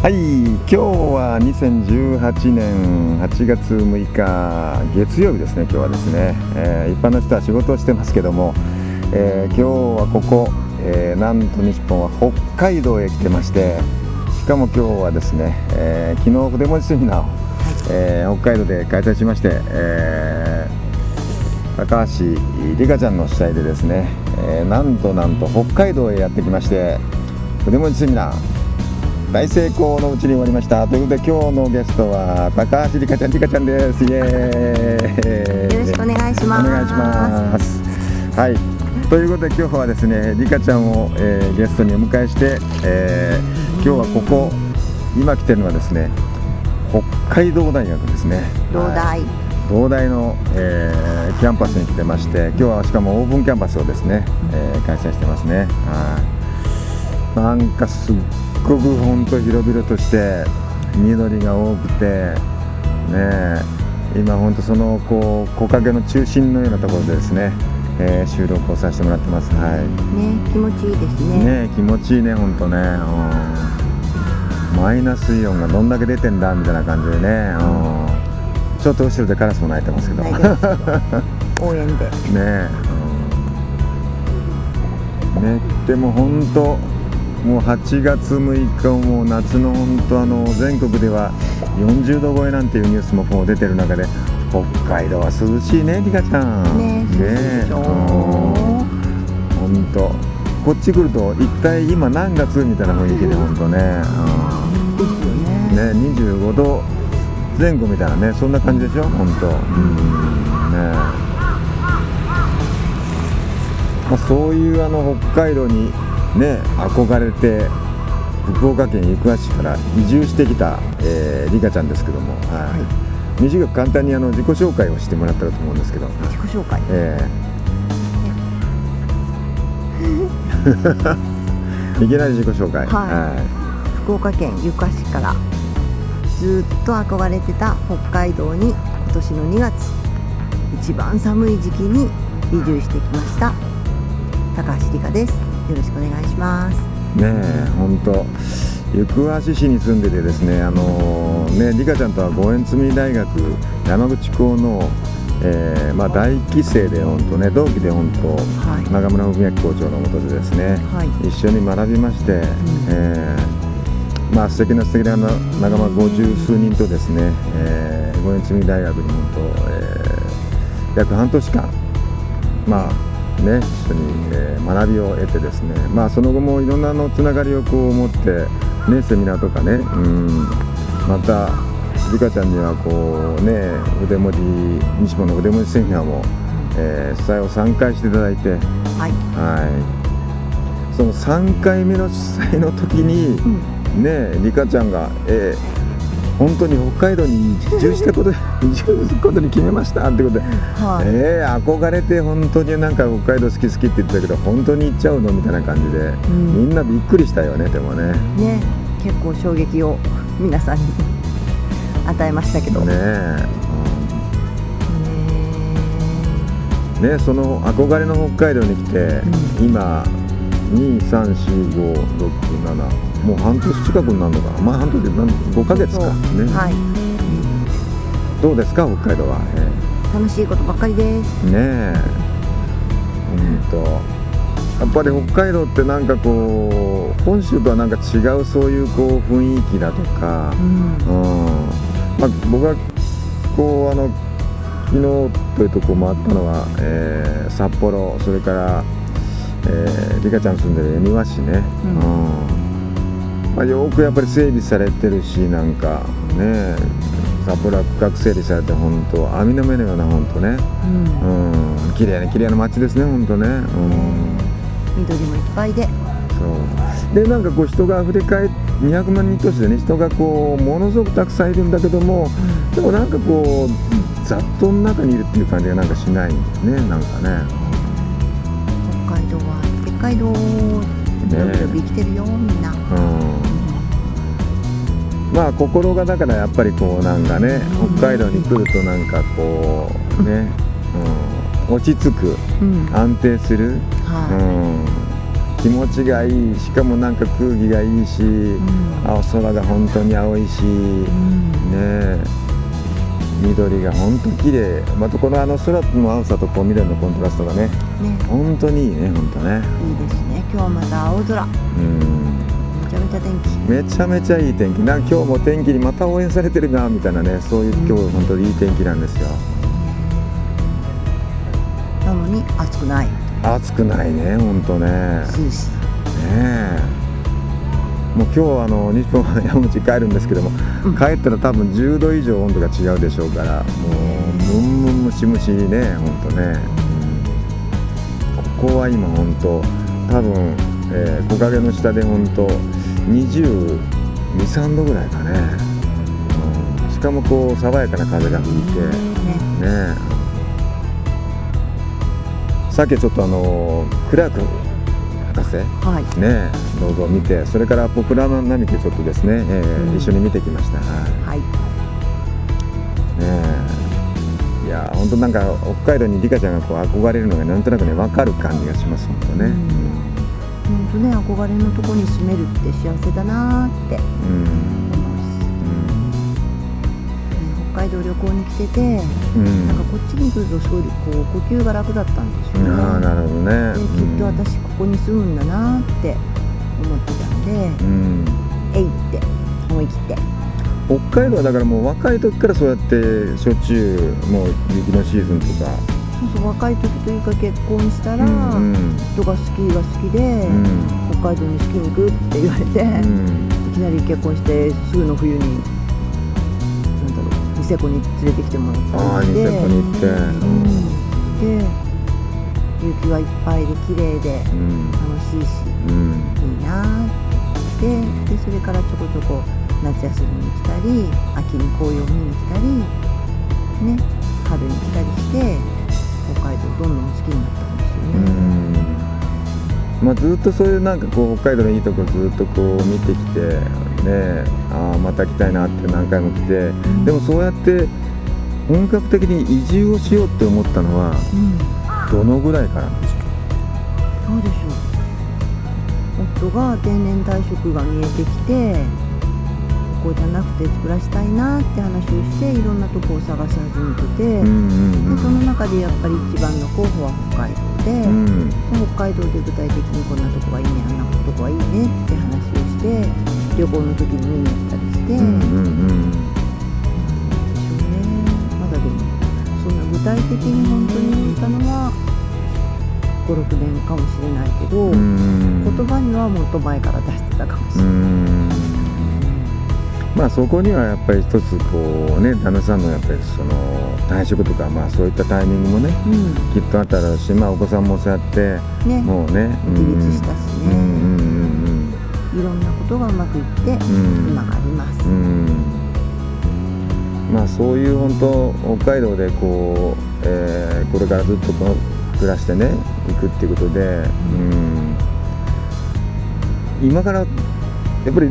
はい今日は2018年8月6日月曜日ですね今日はですね、えー一般の人は仕事をしてますけども、えー今日はここ、えーなんと日本は北海道へ来てましてしかも今日はですね、えー昨日筆文字セミナーを、えー北海道で開催しまして、えー高橋里香ちゃんの主催でですね、えーなんとなんと北海道へやってきまして筆文字セミナー大成功のうちに終わりました。ということで今日のゲストは高橋里香ちゃん里香ちゃんです。イエーイ。よろしくお願いします。お願いします。はい。ということで今日はですね里香ちゃんを、えーゲストにお迎えして、えー今日はここ今来てるのはですね北海道大学ですね。東はい。大、東大の、えーキャンパスに来てまして今日はしかもオープンキャンパスをですね、えー開催してますね。はいなんかすっごく本当広々として緑が多くてねえ今本当そのこう木陰の中心のようなところでですね、えー収録をさせてもらってます。はい。ね気持ちいいですね。ねえ気持ちいいね本当ね。うん。マイナスイオンがどんだけ出てんだみたいな感じでね。うん。ちょっと後ろでカラスも鳴いてますけど。応援で。ねえ、うん。ねでも本当もう8月6日もう夏の本当あの全国では40度超えなんていうニュースもこう出てる中で北海道は涼しいねリカちゃん。ね涼しいでしょ。本当。こっち来ると一体今何月みたいな雰囲気で本当ね、うん。ね。ね25度前後みたいなねそんな感じでしょ？本当。うん。ね。まあ、そういうあの北海道にね憧れて福岡県行橋市から移住してきた、えー、リカちゃんですけども、はい。短く簡単にあの自己紹介をしてもらったらと思うんですけど、自己紹介。ええ。いきなり自己紹介。はい。福岡県行橋市からずっと憧れてた北海道に今年の2月一番寒い時期に移住してきました高橋理香ですよろしくお願いします。ねえ本当。行橋市に住んでてですねあのねリカちゃんとは五円積み大学山口校の、えーまあ、大期生で本当ね同期で本当、はい。中村文明校長のもとでですね、はい。一緒に学びまして、えーまあ素敵な素敵な仲間五十数人とですね、えー、五円積み大学に本当、えー約半年間まあね一緒に、えー学びを得てですねまあその後もいろんなのつながりをこう持ってねセミナーとかねうんまたリカちゃんにはこうね腕文字西本の腕文字セミナーも、えー主催を3回していただいてはい。はい、その3回目の主催の時に、ねえリカちゃんが、えー本当に北海道に移住したこと 移住することに決めましたってことで、はい。えー憧れて本当になんか北海道好き好きって言ってたけど本当に行っちゃうのみたいな感じで、ん。みんなびっくりしたよねでもね。ね結構衝撃を皆さんに 与えましたけど。ねねその憧れの北海道に来て、今23456もう半年近くになるのかな。まあ半年なん5ヶ月か。ね、はい。どうですか北海道は、え楽しいことばっかりです。えねえ。うんと。やっぱり北海道ってなんかこう本州とはなんか違うそういうこう雰囲気だとか、うん。うん。まあ、僕がこうあの昨日というとこ回ったのは、えー札幌それから、えー、リカちゃん住んでる恵庭市ね、うん。うん。まあ、よくやっぱり整備されてるしなんかね札幌は区画整理されて本当網の目のような本当ね、うん。うん、綺麗な綺麗な街ですね本当ね、うん、緑もいっぱいで。そう。でなんかこう人が溢れ返200万人都市でね人がこうものすごくたくさんいるんだけども、でもなんかこう雑踏の中にいるっていう感じがなんかしないんだよねなんかね。北海道は北海道。のびのび生きてるよみんな、うん。まあ心がだからやっぱりこうなんかね北海道に来るとなんかこうね、うん、落ち着くうん。安定する、はうん、気持ちがいいしかもなんか空気がいいし、い、うん。青空が本当に青いし、うん。ね。え緑が本当綺麗。またこのあの空の青さとこう緑のコントラストがねね。本当にいいね本当ね。いいですね。今日はまた青空。うん。めちゃめちゃ天気。めちゃめちゃいい天気。な今日も天気にまた応援されてるなみたいなね。そういう今日本当にいい天気なんですよ。なのに暑くない。暑くないね本当ね。ね涼しい。えもう今日あの日本は山口帰るんですけども、うん。帰ったら多分10度以上温度が違うでしょうからもうムンムンムシムシね本当ね、ここは今本当多分、えー木陰の下で本当22、3度ぐらいかね、うん。しかもこう爽やかな風が吹いてね。さっきちょっとあのクラーク博士。はい。ねどうぞ見て。それからポプラナ並木ちょっとですね、えーうん。一緒に見てきました。ははい。いねえ。いや本当なんか北海道にリカちゃんがこう憧れるのがなんとなくね分かる感じがします本当ね。本当ね憧れのとこに住めるって幸せだなーって。うん海道旅行に来ててうん。うんなんかこっちに来るとすごいこう呼吸が楽だったんでしょうね。ああなるほどね。できっと私ここに住むんだなーって思ってたんでうん。えいって思い切って。北海道はだからもう若い時からそうやってしょっちゅうもう雪のシーズンとか。そうそう若い時というか結婚したら、うんうん。人がスキーが好きで、うん。北海道にスキーに行くって言われて、うん。いきなり結婚してすぐの冬にセコに連れてきてもらったああニりしてセコに行って。うん。で雪がいっぱいで綺麗でうん楽しいしうんいいなってででそれからちょこちょこ夏休みに来たり秋に紅葉見に来たりね春に来たりして北海道どんどん好きになったんですようね。ん。まあ、ずっとそういうなんかこう北海道のいいとこずっとこう見てきてねああまた来たいなって何回も来てでもそうやって本格的に移住をしようって思ったのはうん。どのぐらいからなんでしょどうでしょう。夫が定年退職が見えてきてここじゃなくて暮らしたいなって話をしていろんなとこを探し始めてて、う、うんでその中でやっぱり一番の候補は北海道で,、で北海道で具体的にこんなとこがいいねあんなとこがいいねって話をして旅行の時に見に行ったりして、うんうんうん。でしょうね。まだでもそんな具体的に本当に聞いたのは56年かもしれないけど、うん言葉にはもっと前から出してたかもしうれない、ん。まあそこにはやっぱり一つこうね旦那さんのやっぱりその退職とかまあそういったタイミングもねうん。きっとあっただろうしまあお子さんもそうやってね。もうね自立したしね、うんうんうんいろんなことがうまくいって、うん。今があります、まあそういう本当北海道でこう、えーこれからずっと暮らしてね行くっていうことで、うん、今からやっぱり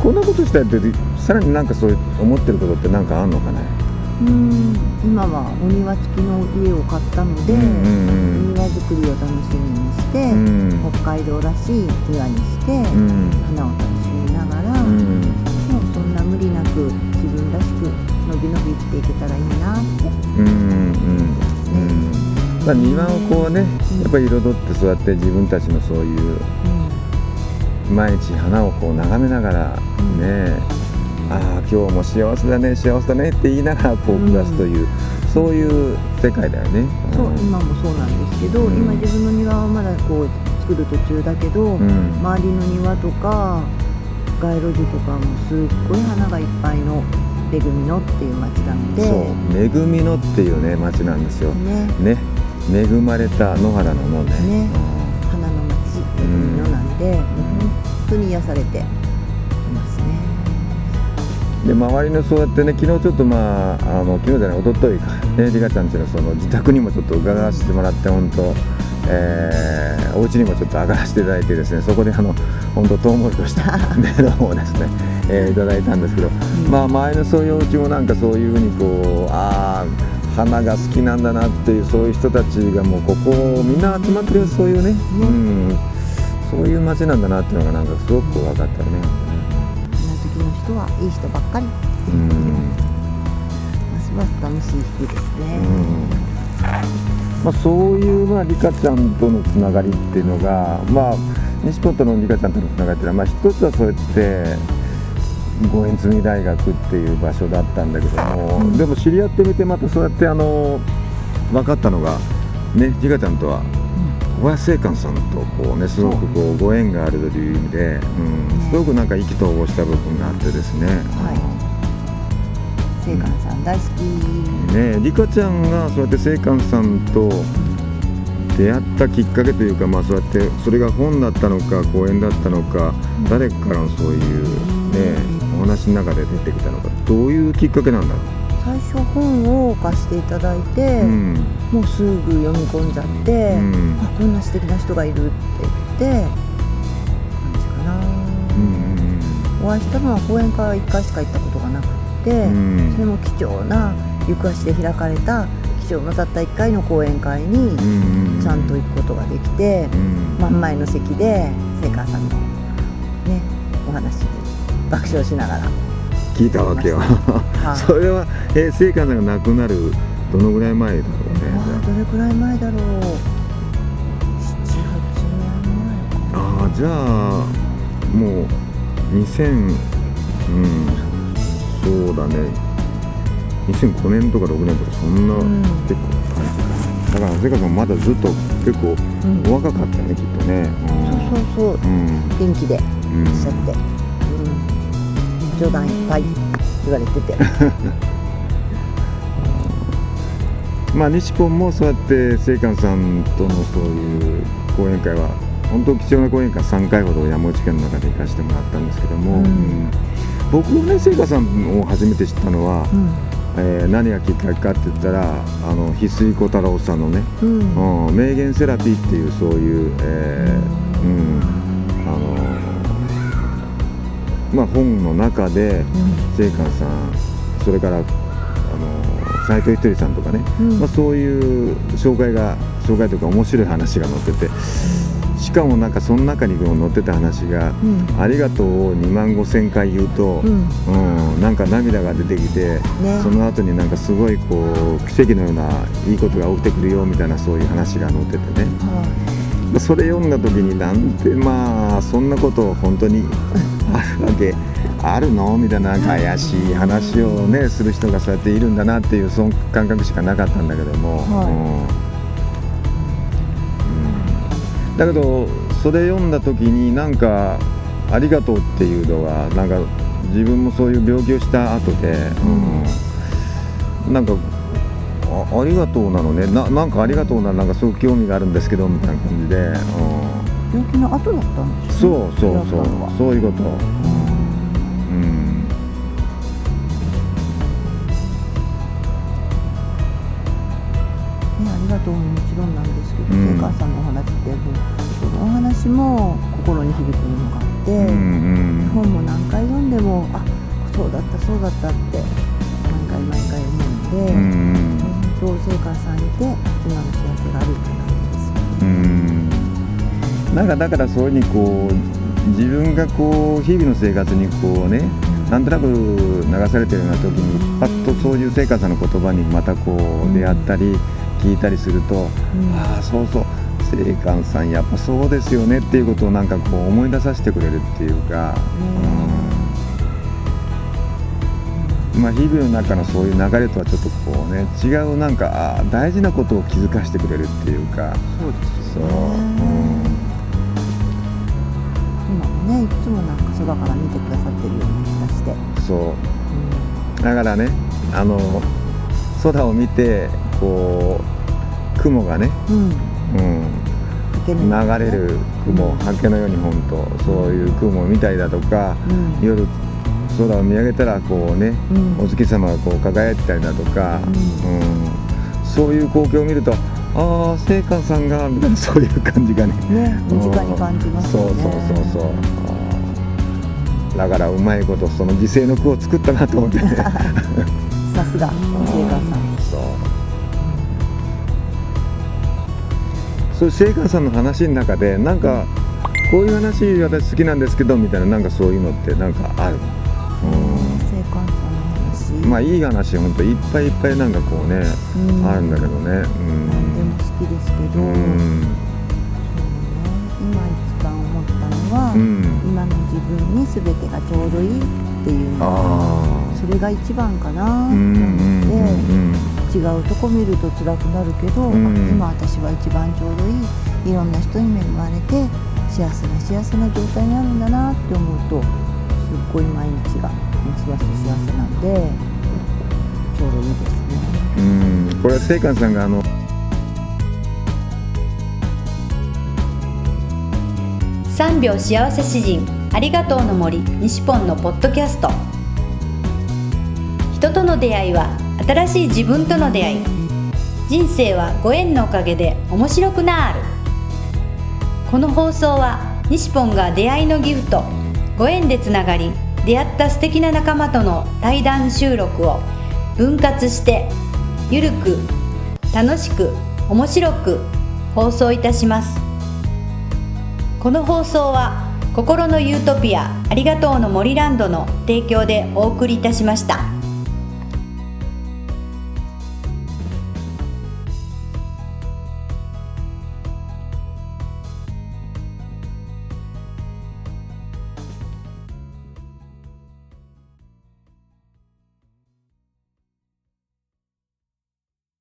こんなことしたいってさらになんかそういう思ってることってなんかあんのかね？うん。今はお庭付きの家を買ったので、うん庭作りを楽しみにして、うん。うん北海道らしい庭にして、うん。花を楽しみながら、うん。もうそんな無理なく自分らしくのびのび生きていけたらいいなって、うんうんうんまあ庭をこうねやっぱり彩ってそうやって自分たちのそういう毎日花をこう眺めながらん。ね、ああ今日も幸せだね幸せだねって言いながらこう暮らすという、そういう世界だよね。そう、ん。今もそうなんですけど、うん。今自分の庭はまだこう作る途中だけど、うん。周りの庭とか街路樹とかもすっごい花がいっぱいの恵みのっていう町なので。そう恵みのっていうね町なんですよ。ね。ね。恵まれた野原の野ね。ね。花の町のなんで、本当に癒されて。で周りのそうやってね昨日ちょっとまああの昨日じゃない一昨日か。ねリカちゃんちのその自宅にもちょっと伺わせてもらって本当えー、お家にもちょっと上がらせていただいてですねそこであの本当とうもりとしたメロンをですね、えーいただいたんですけど、まあ前のそういうお家もなんかそういうふうにこうああ花が好きなんだなっていうそういう人たちがもうここみんな集まってるそういうね、うん、そういう街なんだなっていうのがなんかすごく分かったよね。人はいい人ばっかり。うん。ますます楽しい日ですね。まあ、そういう、まあ、リカちゃんとのつながりっていうのが、まあ、西本のリカちゃんとのつながりっていうのは、まあ、一つはそうやって五円積み大学っていう場所だったんだけども、でも知り合ってみてまたそうやってあの分かったのが、ね、リカちゃんとは小林正観さんとこう、ね、すごくこうご縁があるという意味で、うん、すごくなんか意気投合した部分があってですね。聖寛さん大好き。ねリカちゃんがそうやって聖寛さんと出会ったきっかけというか、まあ、そうやってそれが本だったのか講演だったのか、誰からのそういう、ね、お話の中で出てきたのかどういうきっかけなんだろ最初本を貸していただいて、う、うん。もうすぐ読み込んじゃって、うん。あこんな素敵な人がいるって言って感じかな、うんお会いしたのは講演会は1回しか行ったことがなくて、うん。それも貴重な行く足で開かれた貴重なたった1回の講演会にうんちゃんと行くことができて、うん。真ん前の席で聖川さんのねお話に爆笑しながら、聞いたわけよ。はい。それは、えー、聖寛さんが亡くなるどのぐらい前だろうね。どれくらい前だろう。78年前。かああじゃあもう2000うんそうだね。2005年とか6年とかそんな、うん。結構だから瀬川さんまだずっと結構うん。お若かったよね、きっとね、そうそうそう。うん。元気でいらうん。っしゃって、うん、冗談いっぱい言われてて。まあ西ポンもそうやって聖寛さんとのそういう講演会は本当貴重な講演会3回ほど山口県の中で行かせてもらったんですけども、うん。うん。僕がね聖寛さんを初めて知ったのは、うん。えー何がきっかけかって言ったらあの翡翠小太郎さんのね、うん。うん、名言セラピーっていうそういう、えーうん。あのまあ、本の中で聖寛さんそれからあの斉藤ひとりさんとかね、うん。まあ、そういう紹介が紹介というか面白い話が載ってて。しかもなんかその中に載ってた話がうん「ありがとう」を2万5千回言うと、うん。うん、なんか涙が出てきて、ね。その後になんかすごいこう奇跡のようないいことが起きてくるよみたいなそういう話が載っててねはそれ読んだ時になんてまあそんなこと本当に あるわけあるの？みたいな怪しい話をねする人がそうやっているんだなっていうその感覚しかなかったんだけども、はい。うん。だけどそれ読んだ時になんか「ありがとう」っていうのはなんか自分もそういう病気をした後で、うん。なんかあありがとうなのね。ななんかありがとうななんかすごく興味があるんですけどみたいな感じで、うん。い病気の後だったんですそうねそうそう。出会ったのは。そういうこと。うん。ね、ありがとうももちろんなんですけど、うん。聖川さんのお話ってそのお話も心に響くものがあって、うんうん。本も何回読んでもあそうだったそうだったって毎回毎回思うので、うんうん本当聖川さんいて今の幸せがあるって感じです。よね。うん。なんかだからそういうふうにこう自分がこう日々の生活にこうねなんとなく流されてるような時にパッとそういう聖華さんの言葉にまたこう出会ったり聞いたりすると、うん。ああそうそう。聖寛さんやっぱそうですよねっていうことをなんかこう思い出させてくれるっていうか、うんまあ、日々の中のそういう流れとはちょっとこうね違うなんか大事なことを気づかせてくれるっていうか。そうですそう、よね今もねいつもなんか空から見てくださってるような気がして、う。ん、そうだからねあの空を見てこう雲がね、うん。うん、流れる雲刷毛のように本当そういう雲を見たりだとか、うん。夜空を見上げたらこうね、うん。お月様がこう輝いてたりだとか、ううん。そういう光景を見るとああ聖寛さんがみたいなそういう感じがね。ね身近に感じますよね。そうそうそうそう。だからうまいことその犠牲の句を作ったなと思ってね。さすが聖寛さん。そう。そう聖寛さんの話の中でなんかこういう話私好きなんですけどみたいななんかそういうのってなんかある、聖寛さんの話うん、まあいい話本当いっぱいいっぱいなんかこうね、うん。あるんだけどね。何でも好きですけど、うん、うん今一番思ったのは、うん。今の自分に全てがちょうどいいっていう。それが一番かな。とうん思うんって、うん。違うとこ見ると辛くなるけど、うん。あ今私は一番ちょうどいい。いろんな人に恵まれて幸せな幸せな状態にあるんだなって思うとすっごい毎日が幸せなんでちょうどいいですね。うん。これは聖寛さんがあの3秒幸せ詩人ありがとうの森西ポンのポッドキャスト。人との出会いは新しい自分との出会い。人生はご縁のおかげで面白くなる。この放送は西ポンが出会いのギフトご縁でつながり出会った素敵な仲間との対談収録を分割してゆるく楽しく面白く放送いたしますこの放送は心のユートピアありがとうの森ランドの提供でお送りいたしました。